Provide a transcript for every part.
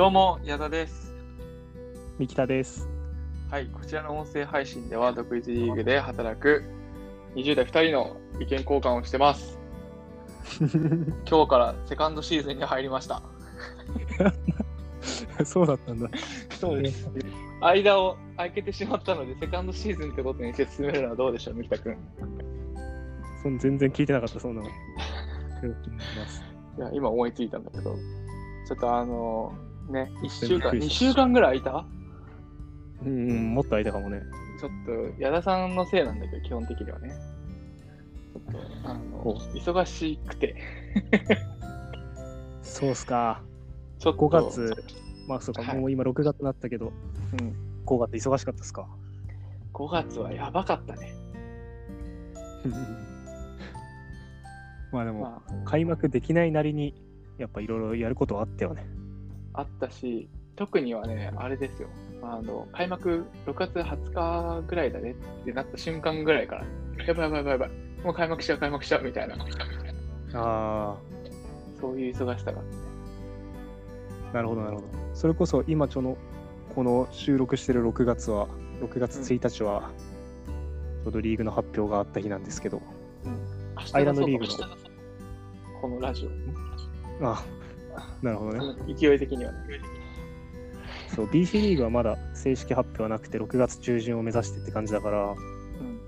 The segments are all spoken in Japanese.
どうも、矢田です。三木田です。はい、こちらの音声配信では、独立リーグで働く20代2人の意見交換をしてます。今日からセカンドシーズンに入りました。そうだったんだ。そうです。間を空けてしまったので、セカンドシーズンってことにして進めるのはどうでしょう、三木田君。全然聞いてなかった、そんなの。いや、今思いついたんだけど、ちょっとあのね、1週間、2びっくりした週間ぐらい空いた？うん、うん、もっと空いたかもね。ちょっと、矢田さんのせいなんだけど、基本的にはね。ちょっと、あおの、忙しくて、そうっすか。ちょっと。5月、まあそうか、はいもう今6月になったけど、うん。5月忙しかったっすか？5月はやばかったね。まあでも、まあ、開幕できないなりに、やっぱいろいろやることはあったよね。あったし、特にはね、あれですよ。あの、開幕6月20日ぐらいだねってなった瞬間ぐらいから、やばいやばいやばいやばい、もう開幕しちゃう、開幕しちゃうみたいな、あそういう忙しさがあってなるほど、なるほど。それこそ今、ちょの、この収録してる6月は、6月1日は、ちょうどリーグの発表があった日なんですけど、明日アイランドリーグの。このラジオ、あなるほどね。勢い的にはね。そう、BC リーグはまだ正式発表はなくて、6月中旬を目指してって感じだから、うん。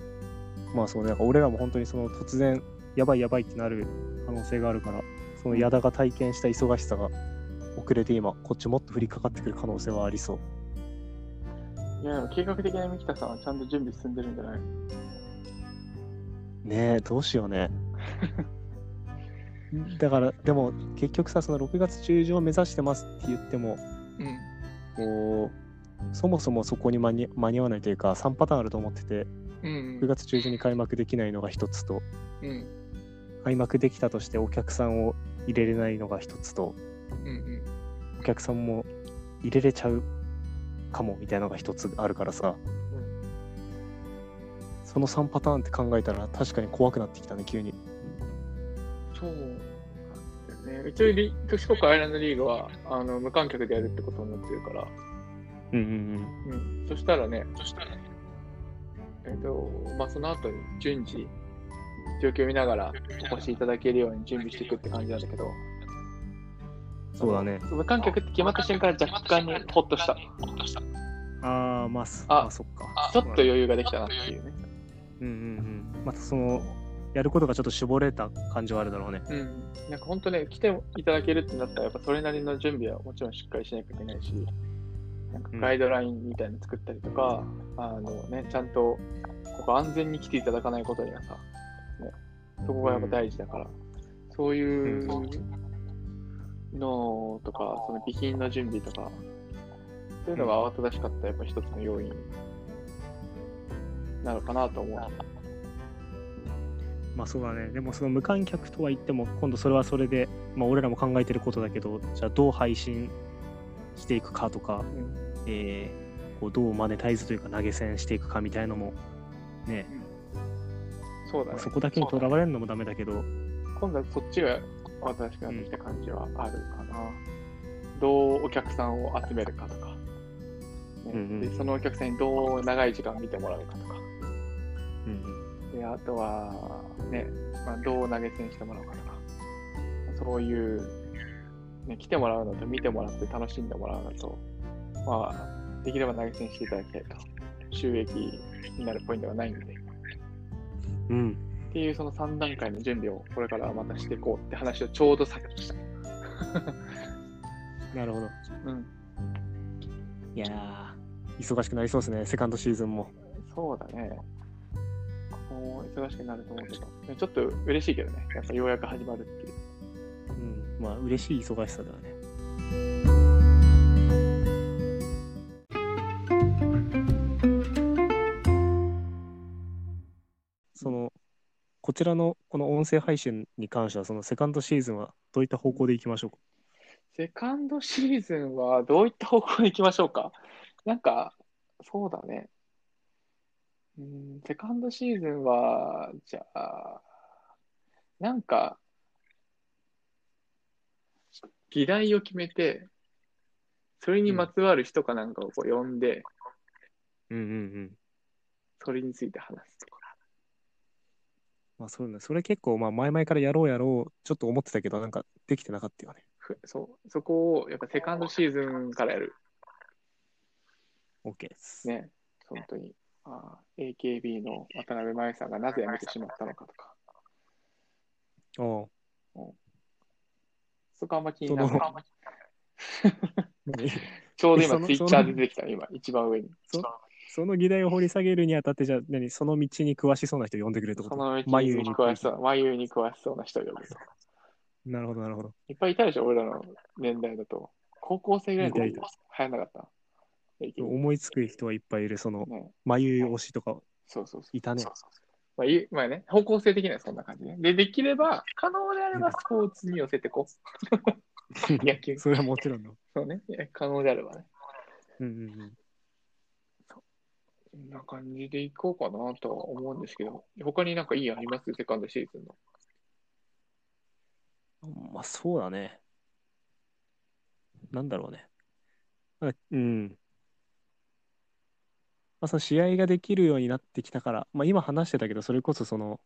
まあそうね、なんか俺らも本当にその突然、やばいやばいってなる可能性があるから、その矢田が体験した忙しさが遅れて今、こっちもっと降りかかってくる可能性はありそう。いや、でも計画的な三北さんはちゃんと準備進んでるんじゃない？ねえ、どうしようね。だから、でも結局さ、その6月中旬を目指してますって言っても、うん。こう、そもそもそこに間に間に合わないというか、3パターンあると思ってて、うん9。月中旬に開幕できないのが一つと、うん。開幕できたとしてお客さんを入れれないのが一つと、うん。うん。お客さんも入れれちゃうかもみたいなのが一つあるからさ、その3パターンって考えたら確かに怖くなってきたね、急に。そうなんだよね。一応リ、四国アイランドリーグはあの無観客でやるってことになってるから、うんうんうん、そしたらね、そしたらね、えっ、と、まあ、その後に順次、状況を見ながらお越しいただけるように準備していくって感じなんだけど、うん。そうだね。無観客って決まった瞬間若干にほっとした。ああ、まあ、すあまあ、そっか。ちょっと余裕ができたなっていうね。うんうんうん。またその、やることがちょっと絞れた感じはあるだろうね。うん。なんか本当ね、来ていただけるってなったら、やっぱそれなりの準備はもちろんしっかりしなきゃいけないし、なんかガイドラインみたいなの作ったりとか、あのね、ちゃんとここ安全に来ていただかないことにはさ、ね、そこがやっぱ大事だから、そういうのとか、その備品の準備とか、そういうのが慌ただしかったやっぱ一つの要因なのかなと思う。まあそうだね。でもその無観客とは言っても、今度それはそれで、まあ俺らも考えてることだけど、じゃあどう配信していくかとか、うん。えーこうどうマネタイズというか投げ銭していくかみたいのも、ね、そうだね。そこだけにとらわれるのもダメだけど、今度はそっちが新しくなってきた感じはあるかな。どうお客さんを集めるかとか、ね。うんうんでそのお客さんにどう長い時間見てもらうかとか、うん。であとは、ねまあ、どう投げ銭してもらうかとか、そういう、ね、来てもらうのと見てもらって楽しんでもらうのと、まあ、できれば投げ銭していただきたいと、収益になるポイントがないんで。うん、うん、っていうその3段階の準備をこれからまたしていこうって話をちょうどさっきした。なるほど。うん。いやー、忙しくなりそうですね、セカンドシーズンも。そうだね。忙しくなると思うけど、ちょっと嬉しいけどね。やっぱようやく始まるっていう。うん、まあ嬉しい忙しさだよね。そのこちらのこの音声配信に関しては、そのセカンドシーズンはどういった方向でいきましょうか？セカンドシーズンはどういった方向に行きましょうか？なんか、そうだね。うん、セカンドシーズンは、じゃあ、なんか、議題を決めて、それにまつわる人かなんかをこう呼んで、うんうんうん。それについて話すとか。まあそうね。それ結構、まあ前々からやろうやろう、ちょっと思ってたけど、なんかできてなかったよね。ふそう、そこをやっぱセカンドシーズンからやる。OK です。ね、本当に。あー AKB の渡辺真由さんがなぜ辞めてしまったのかとか。おうそこあんま気にならそない。何 ちょうど今ツイッターで出てきた、今、一番上に。そその議題を掘り下げるにあたって、じゃあ何、その道に詳しそうな人呼んでくれるってこと？その道眉にに詳しそう、眉に詳しそうな人を呼ぶと。なるほど、なるほど。いっぱいいたでしょ、俺らの年代だと。高校生ぐらいの時いたい流行んなかった？思いつく人はいっぱいいる、その、ね、眉推しとかそうそうそう。いたね。まあ、いまあね、方向性的にはそんな感じね。で、できれば、可能であればスポーツに寄せてこう。野球。それはもちろんの。そうね。可能であればね。うんうんこんな感じでいこうかなとは思うんですけど、他になんかいい案あります？セカンドシーズンの。うん。まあそうだね。なんだろうね。あうん。まあその試合ができるようになってきたから、まあ今話してたけど、それこそその、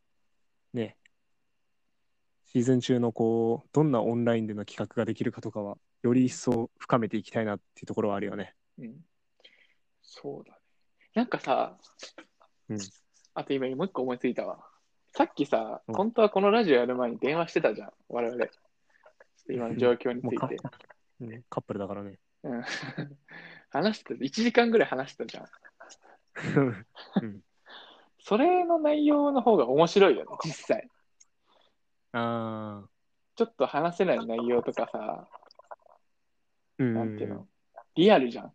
ね、シーズン中のこう、どんなオンラインでの企画ができるかとかは、より一層深めていきたいなっていうところはあるよね。うん。そうだね。なんかさ、うんあと今もう一個思いついたわ。さっきさ、うん本当はこのラジオやる前に電話してたじゃん、我々。今の状況について。うんカップルだからね。うん、話してた、1時間ぐらい話してたじゃん。それの内容の方が面白いよね、実際。ああ。ちょっと話せない内容とかさ、うんなんていうの、リアルじゃん。ま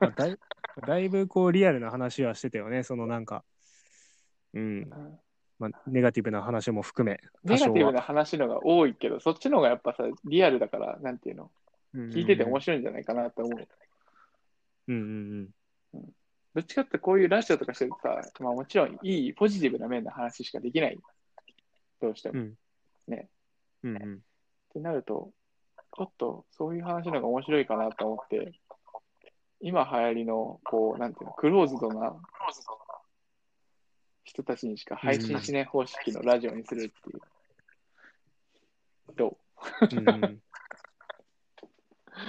あだいだいぶこうリアルな話はしてたよね。そのなんか、うん、うんまあ、ネガティブな話も含め、ネガティブはな話のが多いけど、そっちの方がやっぱさ、リアルだから、なんていうの、聞いてて面白いんじゃないかなと思う。うんうんどっちかってこういうラジオとかしてるとさ、まあもちろんいいポジティブな面の話しかできない。どうしても。っうん。ね。うんうん。てなると、ちょっとそういう話の方が面白いかなと思って、今流行りの、こう、なんていうの、クローズドな人たちにしか配信しない方式のラジオにするっていう。どう んうん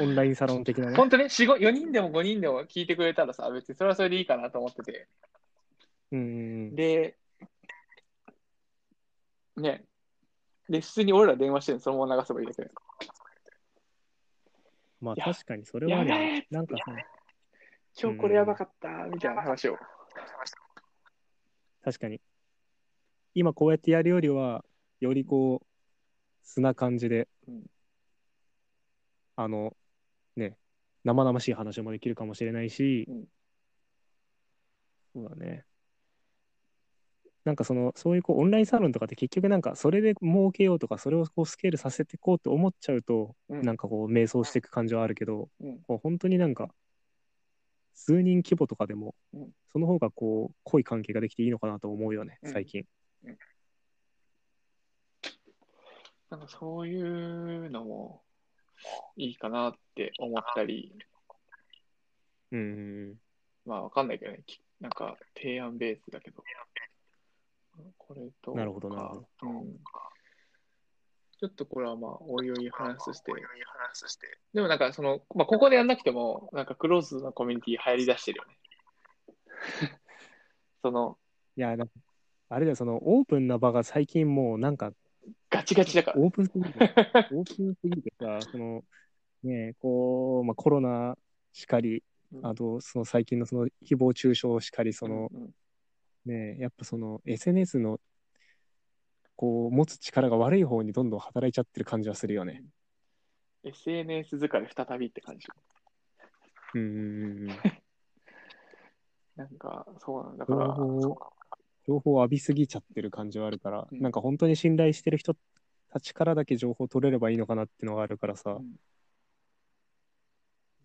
オンラインサロン的なうね。本当ね、4、4人でも5人でも聞いてくれたらさ、別にそれはそれでいいかなと思ってて。うんうんで、ね、で、普通に俺ら電話してるのそのまま流せばいいだけだよ。まあ確かにそれはね、なんかさ、今日これやばかった、みたいな話を。確かに。今こうやってやるよりは、よりこう、素な感じで、うんあの、ね、生々しい話もできるかもしれないし、うん。そうだね。なんかその、そういうこうオンラインサロンとかって結局なんかそれで儲けようとか、それをこうスケールさせていこうと思っちゃうと、うん。なんかこう迷走していく感じはあるけど、うん。こう本当になんか、数人規模とかでも、うん。その方がこう、濃い関係ができていいのかなと思うよね、うん。最近。なんかそういうのもいいかなって思ったり、うんうんまあわかんないけどね、きなんか提案ベースだけど、これとか、なるほどなうん。ちょっとこれはまあ、おいおい話して、でもなんかその、まあ、ここでやんなくても、なんかクローズなコミュニティ入り出してるよね。その、いや、あれだよ、そのオープンな場が最近もうなんかガチガチだから。オープンすぎて、オープンすぎてさ、その、ねこう、まあ、コロナしかり、うんあと、その最近のその誹謗中傷しかり、その、うんうんねやっぱその SNS の、こう、持つ力が悪い方にどんどん働いちゃってる感じはするよね。SNS 疲れ再びって感じ。うんうんうんうん。なんか、そうなんだか情ら、報、情報を浴びすぎちゃってる感じはあるから、うんなんか本当に信頼してる人たちからだけ情報を取れればいいのかなっていうのがあるからさう、ん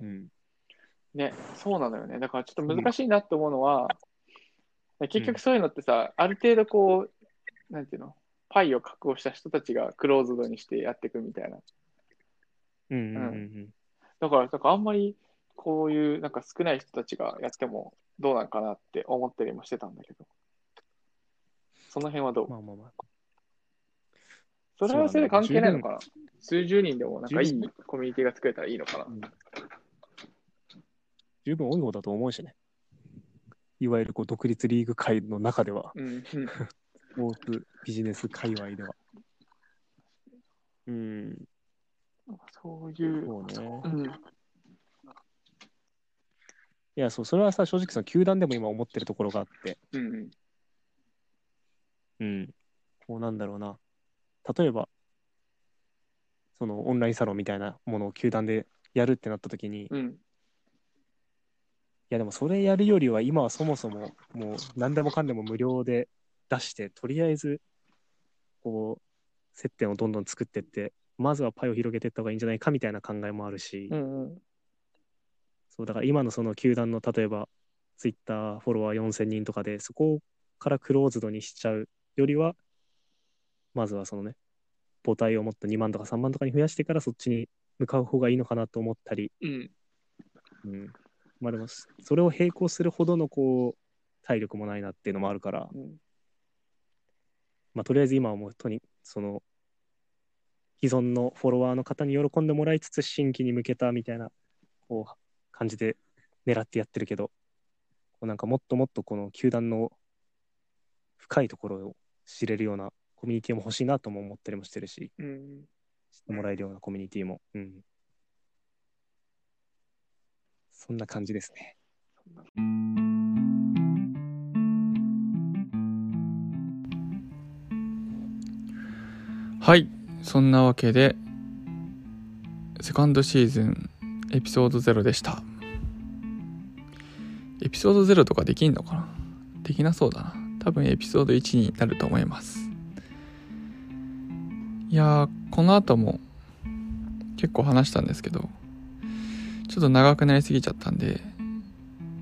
うん。ね、そうなのよね。だからちょっと難しいなって思うのは、結局そういうのってさ、ある程度こう、なんていうの、パイを確保した人たちがクローズドにしてやっていくみたいな。うんうんうんだから、なんかあんまりこういうなんか少ない人たちがやってもどうなんかなって思ったりもしてたんだけど。その辺はどう？まあまあまあ。それはそれで関係ないのかな？十数十人でもなんかいいコミュニティが作れたらいいのかな？うん十分多い方だと思うしね。いわゆるこう独立リーグ界の中では、うん。スポーツビジネス界隈では。うん、そういう。そうね。うん。いや、そう、それはさ、正直その球団でも今思ってるところがあって、うん。うん。こうなんだろうな。例えば、そのオンラインサロンみたいなものを球団でやるってなった時に、いうん。やでもそれやるよりは今はそもそももう何でもかんでも無料で出して、とりあえず、こう、接点をどんどん作ってって、まずはパイを広げていった方がいいんじゃないかみたいな考えもあるし、うん。うん。そうだから今のその球団の例えばツイッターフォロワー4000人とかでそこからクローズドにしちゃうよりはまずはそのね母体をもっと2万とか3万とかに増やしてからそっちに向かう方がいいのかなと思ったり、うん。うん、まあでもそれを並行するほどのこう体力もないなっていうのもあるから、うん。まあ、とりあえず今はもうとにその既存のフォロワーの方に喜んでもらいつつ新規に向けたみたいなこう感じで狙ってやってるけどこうなんかもっともっとこの球団の深いところを知れるようなコミュニティも欲しいなとも思ったりもしてるしうん。知ってもらえるようなコミュニティも、うん、そんな感じですね。はい。そんなわけでセカンドシーズンエピソード0でした。エピソード0とかできんのかな？できなそうだな多分エピソード1になると思います。いやこの後も結構話したんですけどちょっと長くなりすぎちゃったんで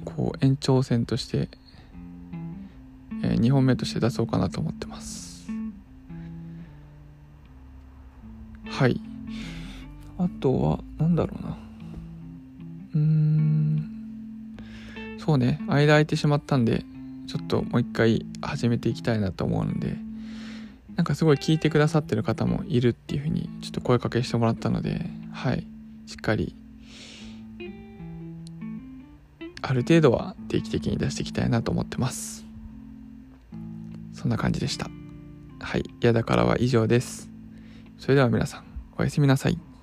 こう延長戦として、え2本目として出そうかなと思ってます。はい。あとはなんだろうな。うーん。そうね。間空いてしまったんでちょっともう一回始めていきたいなと思うのでなんかすごい聞いてくださってる方もいるっていう風にちょっと声かけしてもらったのではい。しっかりある程度は定期的に出していきたいなと思ってます。そんな感じでした。はい。嫌だからは以上です。それでは皆さんおやすみなさい。